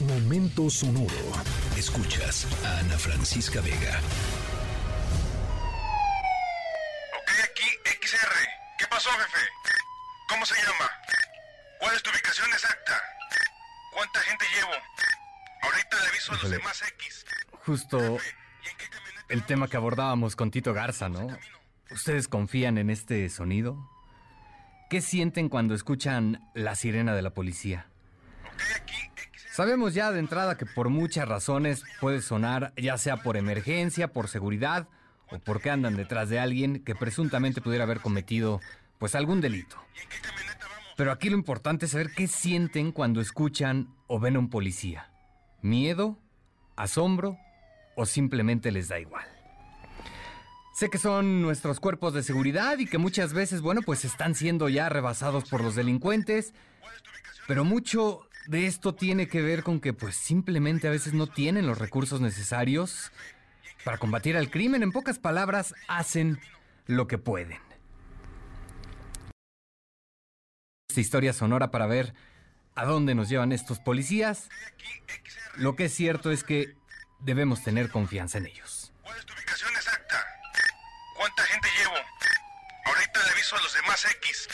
Momento sonoro. Escuchas a Ana Francisca Vega. Ok, aquí XR. ¿Qué pasó, jefe? ¿Cómo se llama? ¿Cuál es tu ubicación exacta? ¿Cuánta gente llevo? Ahorita le aviso a los demás X. Justo Jefe, ¿y en qué camioneta el tema que abordábamos con Tito Garza, ¿no? ¿Ustedes confían en este sonido? ¿Qué sienten cuando escuchan la sirena de la policía? Ok, aquí. Sabemos ya de entrada que por muchas razones puede sonar, ya sea por emergencia, por seguridad o porque andan detrás de alguien que presuntamente pudiera haber cometido pues algún delito. Pero aquí lo importante es saber qué sienten cuando escuchan o ven a un policía. ¿Miedo? ¿Asombro? ¿O simplemente les da igual? Sé que son nuestros cuerpos de seguridad y que muchas veces, bueno, pues están siendo ya rebasados por los delincuentes, pero mucho de esto tiene que ver con que pues simplemente a veces no tienen los recursos necesarios para combatir al crimen. En pocas palabras, hacen lo que pueden. Esta historia sonora para ver a dónde nos llevan estos policías. Lo que es cierto es que debemos tener confianza en ellos. ¿Cuál es tu ubicación exacta? ¿Cuánta gente llevo? Ahorita le aviso a los demás X.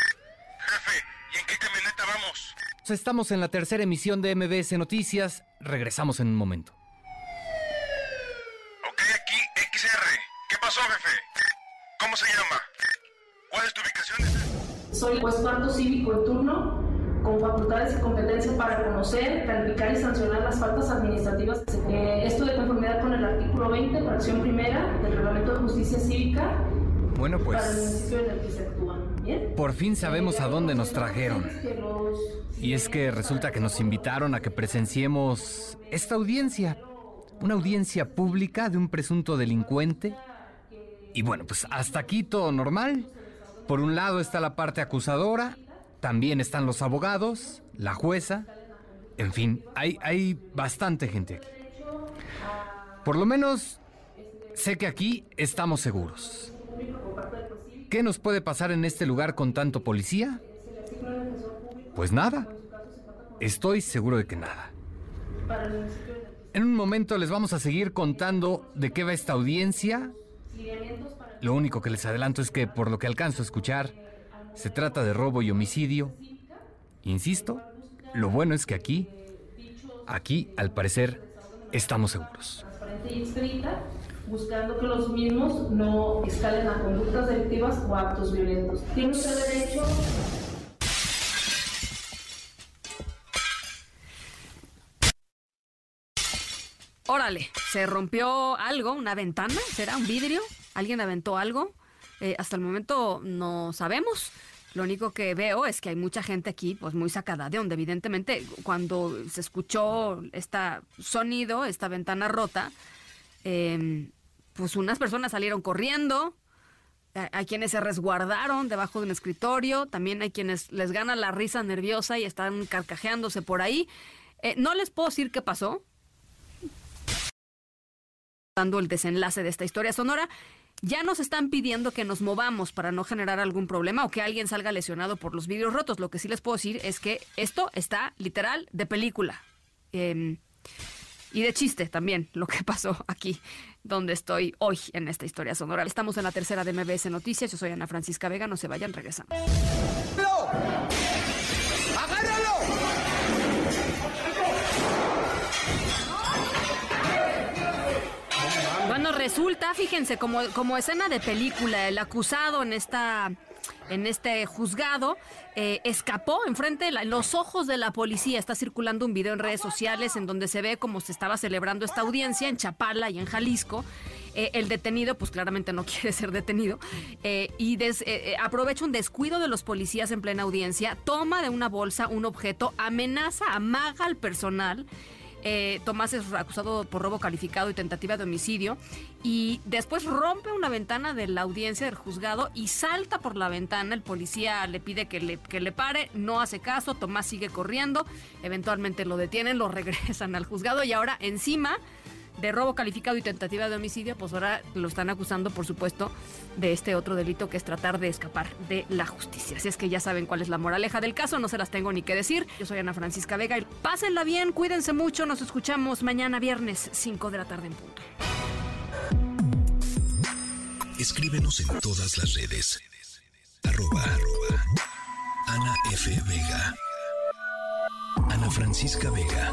Jefe, ¿y en qué camioneta vamos? Estamos en la tercera emisión de MBS Noticias. Regresamos en un momento. Ok, aquí XR. ¿Qué pasó, jefe? ¿Cómo se llama? ¿Cuál es tu ubicación? Soy juez cuarto cívico en turno, con facultades y competencia para conocer, calificar y sancionar las faltas administrativas. Eh, esto de conformidad con el artículo 20, fracción primera del Reglamento de Justicia Cívica Bueno, para el pues municipio en el que se actúa. Por fin sabemos a dónde nos trajeron. Y es que resulta que nos invitaron a que presenciemos esta audiencia. Una audiencia pública de un presunto delincuente. Y bueno, pues hasta aquí todo normal. Por un lado está la parte acusadora, también están los abogados, la jueza. En fin, hay, hay bastante gente aquí. Por lo menos sé que aquí estamos seguros. ¿Qué nos puede pasar en este lugar con tanto policía? Pues nada. Estoy seguro de que nada. En un momento les vamos a seguir contando de qué va esta audiencia. Lo único que les adelanto es que por lo que alcanzo a escuchar, se trata de robo y homicidio. Insisto, lo bueno es que aquí, aquí al parecer, estamos seguros. Buscando que los mismos no escalen a conductas delictivas o actos violentos. Tiene usted derecho Órale, se rompió algo, una ventana, ¿será un vidrio? ¿Alguien aventó algo? Eh, hasta el momento no sabemos. Lo único que veo es que hay mucha gente aquí, pues muy sacada de donde evidentemente cuando se escuchó este sonido, esta ventana rota, eh, pues unas personas salieron corriendo, hay quienes se resguardaron debajo de un escritorio, también hay quienes les gana la risa nerviosa y están carcajeándose por ahí. Eh, no les puedo decir qué pasó, dando el desenlace de esta historia sonora. Ya nos están pidiendo que nos movamos para no generar algún problema o que alguien salga lesionado por los vidrios rotos. Lo que sí les puedo decir es que esto está literal de película. Em, y de chiste también, lo que pasó aquí, donde estoy hoy en esta historia sonora. Estamos en la tercera de MBS Noticias. Yo soy Ana Francisca Vega. No se vayan, regresamos. Bueno, resulta, fíjense, como, como escena de película, el acusado en esta en este juzgado eh, escapó enfrente de la- los ojos de la policía. Está circulando un video en redes sociales en donde se ve cómo se estaba celebrando esta audiencia en Chapala y en Jalisco. Eh, el detenido, pues claramente no quiere ser detenido, eh, y aprovecha un descuido de los policías en plena audiencia, toma de una bolsa un objeto, amenaza, amaga al personal. Eh, Tomás es acusado por robo calificado y tentativa de homicidio. Y después rompe una ventana de la audiencia del juzgado y salta por la ventana. El policía le pide que le, que le pare, no hace caso. Tomás sigue corriendo. Eventualmente lo detienen, lo regresan al juzgado y ahora encima de robo calificado y tentativa de homicidio, pues ahora lo están acusando, por supuesto, de este otro delito que es tratar de escapar de la justicia. Así es que ya saben cuál es la moraleja del caso, no se las tengo ni que decir. Yo soy Ana Francisca Vega y pásenla bien, cuídense mucho, nos escuchamos mañana viernes 5 de la tarde en punto. Escríbenos en todas las redes. Arroba, arroba. Ana F. Vega. Ana Francisca Vega.